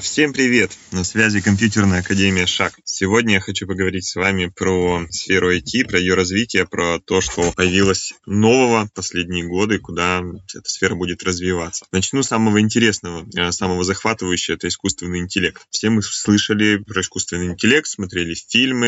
Всем привет! На связи компьютерная академия ШАК. Сегодня я хочу поговорить с вами про сферу IT, про ее развитие, про то, что появилось нового последние годы, куда эта сфера будет развиваться. Начну с самого интересного, э, самого захватывающего, это искусственный интеллект. Все мы слышали про искусственный интеллект, смотрели фильмы,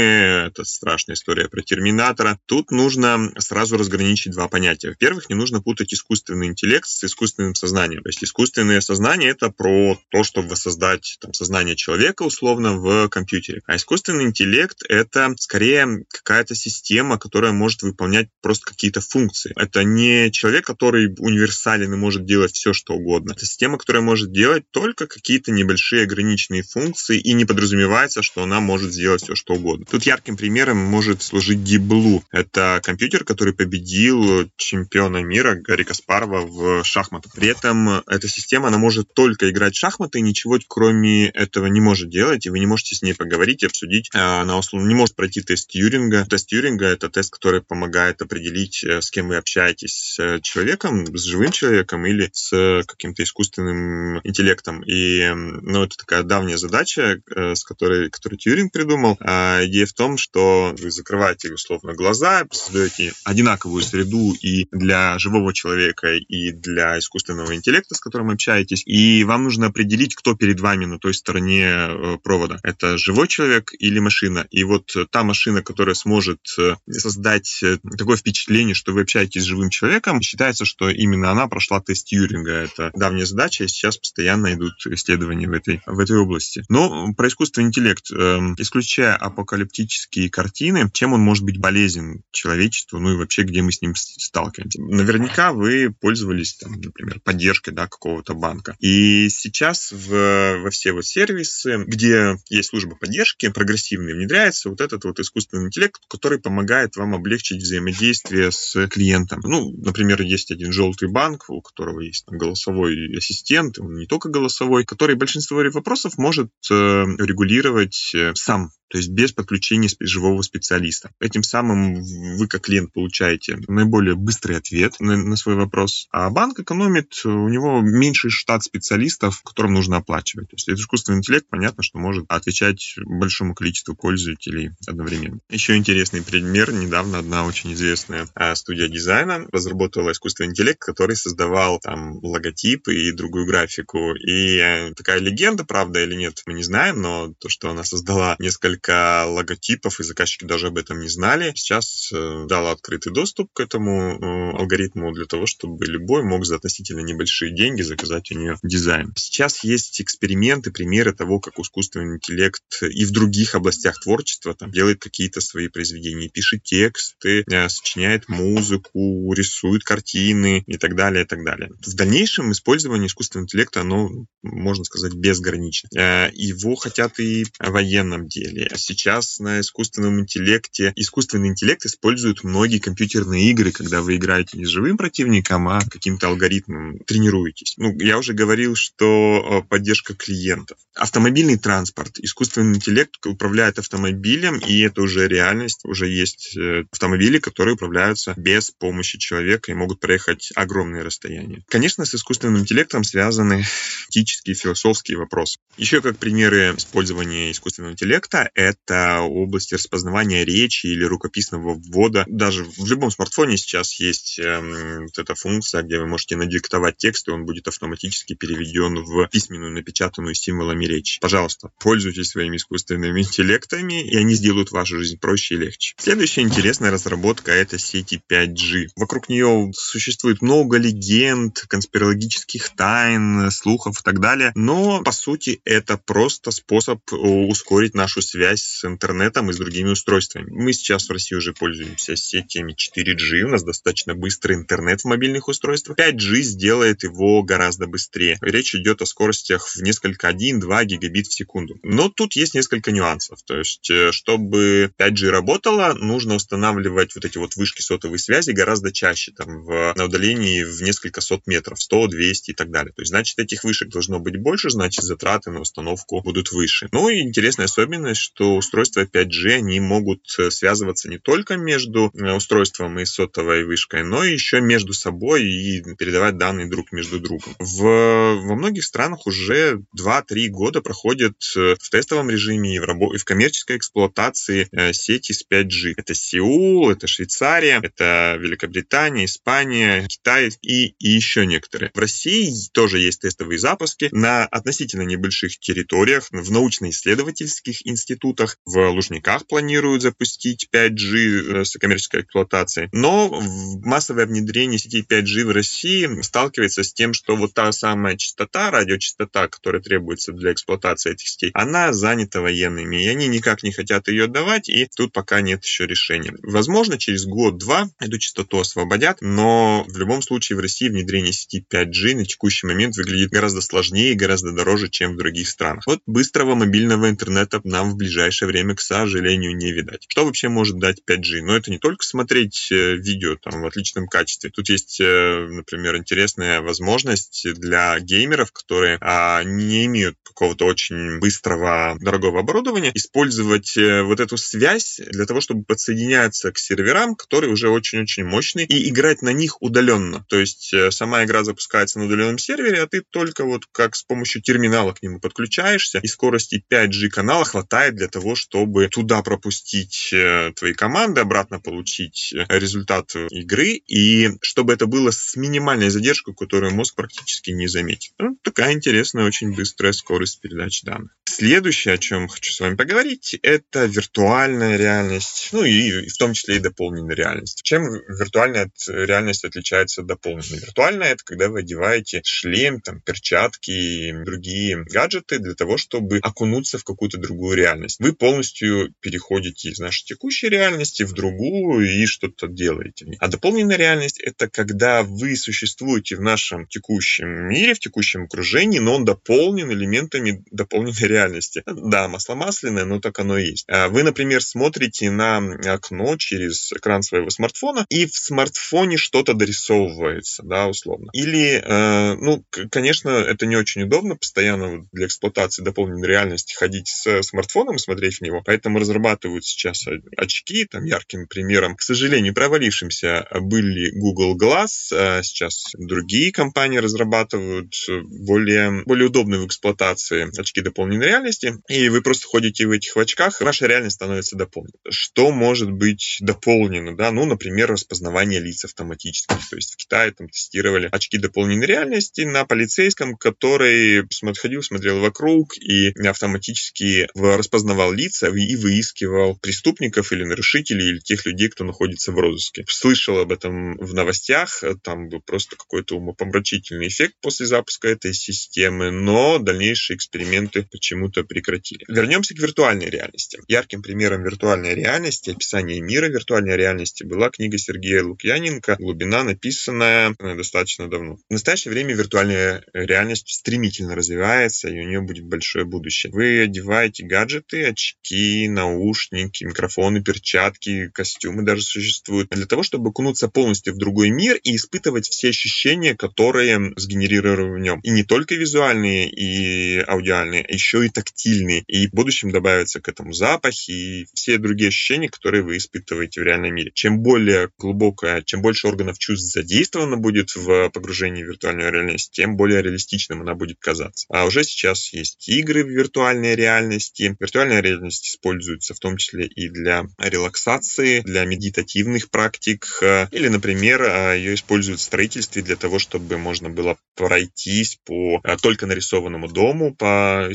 это страшная история про Терминатора. Тут нужно сразу разграничить два понятия. Во-первых, не нужно путать искусственный интеллект с искусственным сознанием. То есть искусственное сознание — это про то, что воссоздать там, сознание человека условно в компьютере. А искусственный интеллект — это скорее какая-то система, которая может выполнять просто какие-то функции. Это не человек, который универсален и может делать все, что угодно. Это система, которая может делать только какие-то небольшие ограниченные функции и не подразумевается, что она может сделать все, что угодно. Тут ярким примером может служить Blue. Это компьютер, который победил чемпиона мира Гарри Каспарова в шахматах. При этом эта система, она может только играть в шахматы и ничего кроме этого не может делать, и вы не можете с ней поговорить и обсудить. А, она условно не может пройти тест Тьюринга. Тест Тьюринга — это тест, который помогает определить, э, с кем вы общаетесь, с человеком, с живым человеком или с каким-то искусственным интеллектом. И ну, это такая давняя задача, э, с которой, которую Тьюринг придумал. А идея в том, что вы закрываете условно глаза, создаете одинаковую среду и для живого человека, и для искусственного интеллекта, с которым общаетесь, и вам нужно определить, кто перед вами на той стороне э, провода. Это живой человек или машина. И вот та машина, которая сможет э, создать э, такое впечатление, что вы общаетесь с живым человеком, считается, что именно она прошла тест Тьюринга. Это давняя задача, и сейчас постоянно идут исследования в этой, в этой области. Но про искусственный интеллект, эм, исключая апокалиптические картины, чем он может быть полезен человечеству, ну и вообще, где мы с ним сталкиваемся. Наверняка вы пользовались, там, например, поддержкой да, какого-то банка. И сейчас в во все вот сервисы, где есть служба поддержки, прогрессивный, внедряется вот этот вот искусственный интеллект, который помогает вам облегчить взаимодействие с клиентом. Ну, например, есть один желтый банк, у которого есть там голосовой ассистент, он не только голосовой, который большинство вопросов может э, регулировать э, сам то есть без подключения живого специалиста. Этим самым вы как клиент получаете наиболее быстрый ответ на, на свой вопрос, а банк экономит, у него меньший штат специалистов, которым нужно оплачивать. То есть искусственный интеллект, понятно, что может отвечать большому количеству пользователей одновременно. Еще интересный пример. Недавно одна очень известная а, студия дизайна разработала искусственный интеллект, который создавал там логотип и другую графику. И э, такая легенда, правда или нет, мы не знаем, но то, что она создала несколько логотипов, и заказчики даже об этом не знали. Сейчас э, дала открытый доступ к этому э, алгоритму для того, чтобы любой мог за относительно небольшие деньги заказать у нее дизайн. Сейчас есть эксперименты, примеры того, как искусственный интеллект и в других областях творчества там, делает какие-то свои произведения, пишет тексты, э, сочиняет музыку, рисует картины и так далее, и так далее. В дальнейшем использование искусственного интеллекта, оно, можно сказать, безгранично. Его хотят и в военном деле, сейчас на искусственном интеллекте, искусственный интеллект используют многие компьютерные игры, когда вы играете не с живым противником, а каким-то алгоритмом тренируетесь. Ну, я уже говорил, что э, поддержка клиентов. Автомобильный транспорт. Искусственный интеллект управляет автомобилем, и это уже реальность. Уже есть э, автомобили, которые управляются без помощи человека и могут проехать огромные расстояния. Конечно, с искусственным интеллектом связаны этические, философские вопросы. Еще как примеры использования искусственного интеллекта это область распознавания речи или рукописного ввода. Даже в любом смартфоне сейчас есть э, вот эта функция, где вы можете надиктовать текст, и он будет автоматически переведен в письменную, напечатанную символами речи. Пожалуйста, пользуйтесь своими искусственными интеллектами, и они сделают вашу жизнь проще и легче. Следующая интересная разработка — это сети 5G. Вокруг нее существует много легенд, конспирологических тайн, слухов и так далее, но, по сути, это просто способ ускорить нашу связь с интернетом и с другими устройствами. Мы сейчас в России уже пользуемся сетями 4G, у нас достаточно быстрый интернет в мобильных устройствах. 5G сделает его гораздо быстрее. Речь идет о скоростях в несколько 1-2 гигабит в секунду. Но тут есть несколько нюансов. То есть, э, чтобы 5G работало, нужно устанавливать вот эти вот вышки сотовой связи гораздо чаще, там, в, на удалении в несколько сот метров, 100, 200 и так далее. То есть, значит, этих вышек должно быть больше, значит, затраты на установку будут выше. Ну и интересная особенность, что устройства 5G, они могут связываться не только между устройством и сотовой вышкой, но еще между собой и передавать данные друг между другом. В, во многих странах уже 2-3 года проходят в тестовом режиме и в, рабо- и в коммерческой эксплуатации сети с 5G. Это Сеул, это Швейцария, это Великобритания, Испания, Китай и, и еще некоторые. В России тоже есть тестовые запуски на относительно небольших территориях, в научно-исследовательских институтах, в Лужниках планируют запустить 5G э, с коммерческой эксплуатацией. Но массовое внедрение сетей 5G в России сталкивается с тем, что вот та самая частота, радиочастота, которая требуется для эксплуатации этих сетей, она занята военными, и они никак не хотят ее отдавать, и тут пока нет еще решения. Возможно, через год-два эту частоту освободят, но в любом случае в России внедрение сети 5G на текущий момент выглядит гораздо сложнее и гораздо дороже, чем в других странах. Вот быстрого мобильного интернета нам в ближайшее время, к сожалению, не видать. Что вообще может дать 5G? Но это не только смотреть э, видео там в отличном качестве. Тут есть, э, например, интересная возможность для геймеров, которые а, не имеют какого-то очень быстрого, дорогого оборудования, использовать э, вот эту связь для того, чтобы подсоединяться к серверам, которые уже очень-очень мощные, и играть на них удаленно. То есть сама игра запускается на удаленном сервере, а ты только вот как с помощью терминала к нему подключаешься, и скорости 5G канала хватает для того, чтобы туда пропустить э, твои команды, обратно получить э, результат игры, и чтобы это было с минимальной задержкой, которую мозг практически не заметит. Ну, такая интересная, очень быстрая скорость передачи данных. Следующее, о чем хочу с вами поговорить, это виртуальная реальность, ну и в том числе и дополненная реальность. Чем виртуальная реальность отличается от дополненной? Виртуальная — это когда вы одеваете шлем, там, перчатки и другие гаджеты для того, чтобы окунуться в какую-то другую реальность. Вы полностью переходите из нашей текущей реальности в другую и что-то делаете. А дополненная реальность — это когда вы существуете в нашем текущем мире, в текущем окружении, но он дополнен элементами дополненной реальности. Да, масло масляное, но так оно и есть. А вы, например, смотрите на окно через экран своего смартфона, и в смартфоне что-то дорисовывается, да, условно. Или, э, ну, конечно, это не очень удобно постоянно для эксплуатации дополненной реальности ходить с смартфоном и смотреть в него, поэтому разрабатывают сейчас очки, там, ярким примером, к сожалению, провалившимся были Google Glass, а сейчас другие компании разрабатывают более, более удобные в эксплуатации очки дополненной реальности, и вы просто ходите в этих очках, ваша реальность становится дополненной. Что может быть дополнено, да, ну, например, распознавание лиц автоматически, то есть в Китае там тестировали очки дополненной реальности на полицейском, который ходил, смотрел вокруг и автоматически распознавал лица и выискивал преступников или нарушителей, или тех людей, кто находится в розыске. Слышал об этом в новостях, там был просто какой-то умопомрачительный эффект после запуска этой системы, но дальнейшие эксперименты почему-то прекратили. Вернемся к виртуальной реальности. Ярким примером виртуальной реальности, описания мира виртуальной реальности была книга Сергея Лукьяненко «Глубина», написанная достаточно давно. В настоящее время виртуальная реальность стремительно развивается, и у нее будет большое будущее. Вы одеваете гаджеты, очки, наушники, микрофоны, перчатки, костюмы даже существуют, для того, чтобы окунуться полностью в другой мир и испытывать все ощущения, которые сгенерированы в нем. И не только визуальные и аудиальные, а еще и тактильные. И в будущем добавятся к этому запахи и все другие ощущения, которые вы испытываете в реальном мире. Чем более глубокая, чем больше органов чувств задействовано будет в погружении в виртуальную реальность, тем более реалистичным она будет казаться. А уже сейчас есть игры в виртуальной реальности. Виртуальная реальность используется в том числе и для релаксации, для медитативных практик. Э, или, например, э, ее используют в строительстве для того, чтобы можно было пройтись по э, только нарисованному дому, по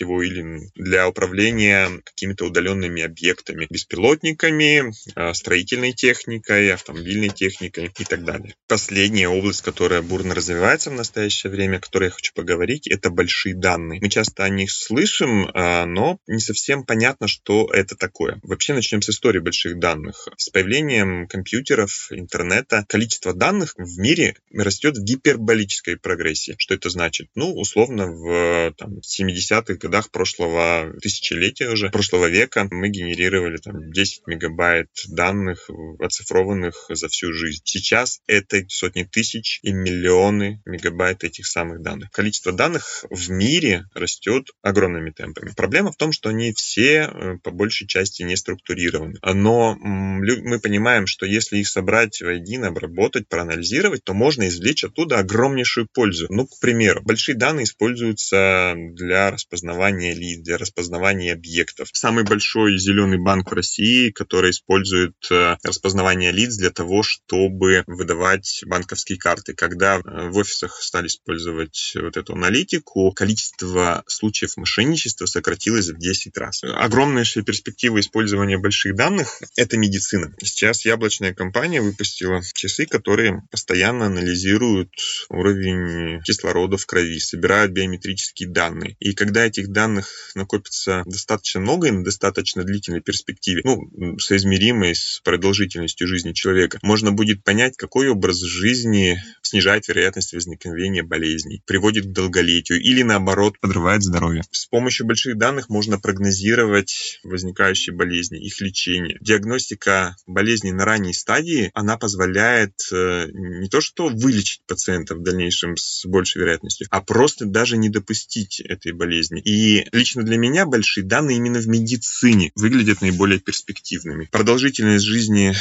испытать его, или для управления какими-то удаленными объектами, беспилотниками, строительной техникой, автомобильной техникой и так далее. Последняя область, которая бурно развивается в настоящее время, о которой я хочу поговорить, это большие данные. Мы часто о них слышим, а, но не совсем понятно, что это такое. Вообще начнем с истории больших данных. С появлением компьютеров, интернета, количество данных в мире растет в гиперболической прогрессии. Что это значит? Ну, условно, в там, 70-х годах прошлого тысячелетия уже, прошлого века мы генерировали там 10 мегабайт данных оцифрованных за всю жизнь. Сейчас это сотни тысяч и миллионы мегабайт этих самых данных. Количество данных в мире растет огромными темпами. Проблема в том, что они все э, по большей части не структурированы. Но мы понимаем, что если их собрать воедино, обработать, проанализировать, то можно извлечь оттуда огромнейшую пользу. Ну, к примеру, большие данные используются для распознавания лиц, для распознавания объектов. Самый большой зеленый банк в России, который использует э, распознавание лиц для того, чтобы выдавать банковские карты. Когда э, в офисах стали использовать вот эту аналитику, количество случаев мошенничества сократилось в 10 раз. Огромная перспектива использования больших данных – это медицина. Сейчас яблочная компания выпустила часы, которые постоянно анализируют уровень кислорода в крови, собирают биометрические данные. И когда этих данных накопится достаточно много и на достаточно длительной перспективе, ну, соизмеримой с продолжительностью жизни человека, можно будет понять, какой образ жизни снижает вероятность возникновения болезней, приводит к долголетию или, наоборот, подрывает здоровье. С помощью больших данных можно прогнозировать возникающие болезни, их лечение. Диагностика болезней на ранней стадии, она позволяет э, не то что вылечить пациента в дальнейшем с большей вероятностью, а просто даже не допустить этой болезни. И лично для меня большие данные именно в медицине выглядят наиболее перспективными. Продолжительность жизни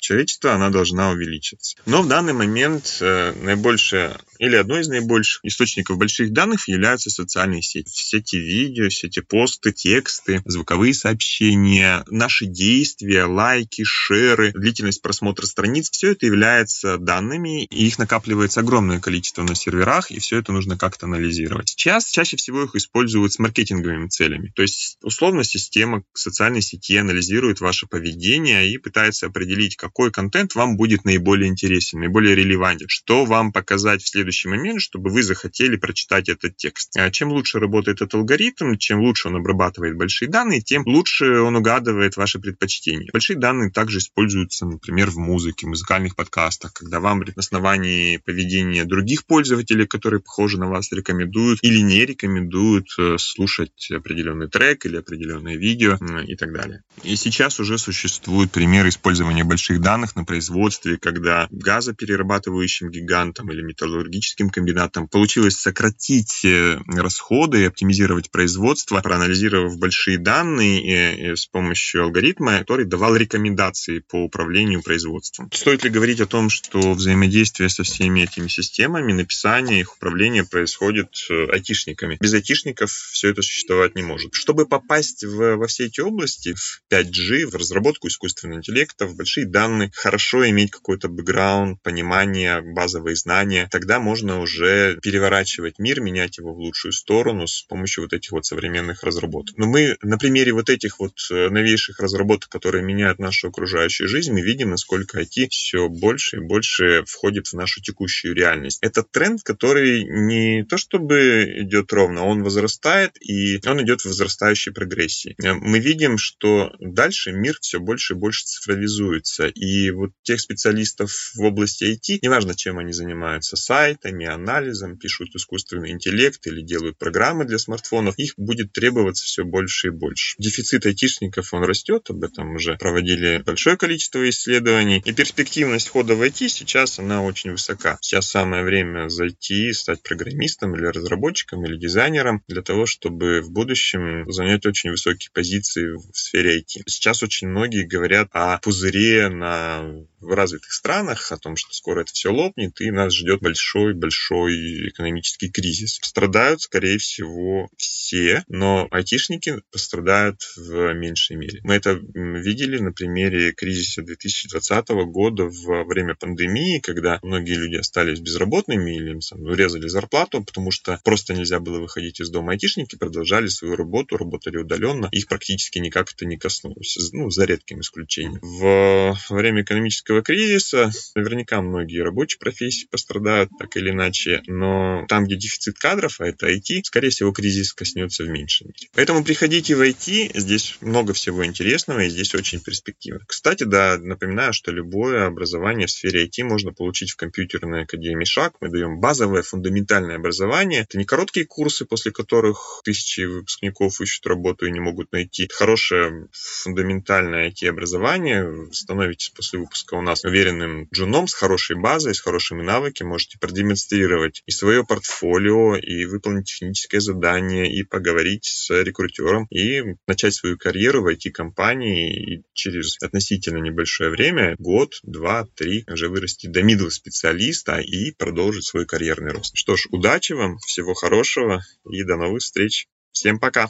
человечества, она должна увеличиться. Но в данный момент э, наибольшее или одно из наибольших источников больших данных являются социальные сети. Все эти видео, все эти посты, тексты, звуковые сообщения, наши действия, лайки, шеры, длительность просмотра страниц, все это является данными, и их накапливается огромное количество на серверах, и все это нужно как-то анализировать. Сейчас чаще всего их используют маркетинговыми целями. То есть, условно, система социальной сети анализирует ваше поведение и пытается определить, какой контент вам будет наиболее интересен, наиболее релевантен, что вам показать в следующий момент, чтобы вы захотели прочитать этот текст. А чем лучше работает этот алгоритм, чем лучше он обрабатывает большие данные, тем лучше он угадывает ваши предпочтения. Большие данные также используются, например, в музыке, музыкальных подкастах, когда вам на основании поведения других пользователей, которые похожи на вас, рекомендуют или не рекомендуют э, слушать определенный трек или определенное видео и так далее. И сейчас уже существуют примеры использования больших данных на производстве, когда газоперерабатывающим гигантам или металлургическим комбинатам получилось сократить э, расходы и оптимизировать производство, проанализировав большие данные и, и с помощью алгоритма, который давал рекомендации по управлению производством. Стоит ли говорить о том, что взаимодействие со всеми этими системами, написание их управление происходит э, айтишниками? Без айтишников все это существовать не может. Чтобы попасть в, во все эти области, в 5G, в разработку искусственного интеллекта, в большие данные, хорошо иметь какой-то бэкграунд, понимание, базовые знания. Тогда можно уже переворачивать мир, менять его в лучшую сторону с помощью вот этих вот современных разработок. Но мы на примере вот этих вот э, новейших разработок, которые меняют нашу окружающую жизнь, мы видим, насколько IT все больше и больше входит в нашу текущую реальность. Это тренд, который не то чтобы идет ровно, он возрастает, и он идет в возрастающей прогрессии. Э, мы видим, что дальше мир все больше и больше цифровизуется. И вот тех специалистов в области IT, неважно, чем они занимаются, сайтами, анализом, пишут искусственный интеллект или делают программы для смартфонов, их будет требоваться все больше и больше. Дефицит айтишников, он растет, об этом уже проводили большое количество исследований. И перспективность хода в IT сейчас, она очень высока. Сейчас самое время зайти, стать программистом или разработчиком или дизайнером для того, чтобы в будущем занять очень высокие позиции в сфере IT. Сейчас очень многие говорят о пузыре на в развитых странах, о том, что скоро это все лопнет, и нас ждет большой-большой экономический кризис. Страдают, скорее всего, все, но айтишники пострадают в меньшей мере. Мы это видели на примере кризиса 2020 года во время пандемии, когда многие люди остались безработными или им сам, урезали зарплату, потому что просто нельзя было выходить из дома. Айтишники продолжали свою работу, работали удаленно, их практически никак это не коснулось, ну, за редким исключением. В время экономического кризиса наверняка многие рабочие профессии пострадают так или иначе, но там, где дефицит кадров, а это IT, скорее всего, кризис коснется в меньшей мере. Поэтому приходите в IT, здесь много всего интересного, и здесь очень перспективно. Кстати, да, напоминаю, что любое образование в сфере IT можно получить в компьютерной академии ШАГ. Мы даем базовое, фундаментальное образование. Это не короткие курсы, после которых тысячи выпускников ищут работу и не могут найти. Хорошее фундаментальное IT-образование. Становитесь после выпуска у нас уверенным джуном с хорошей базой, с хорошими навыками. Можете продемонстрировать и свое портфолио, и выполнить техническое задание, и поговорить с рекрутером, и начать свою карьеру в IT-компании и через относительно небольшое время, год, два, три, уже вырасти до middle специалиста и продолжить свой карьерный рост. Что ж, удачи вам, всего хорошего и до новых встреч. Всем пока!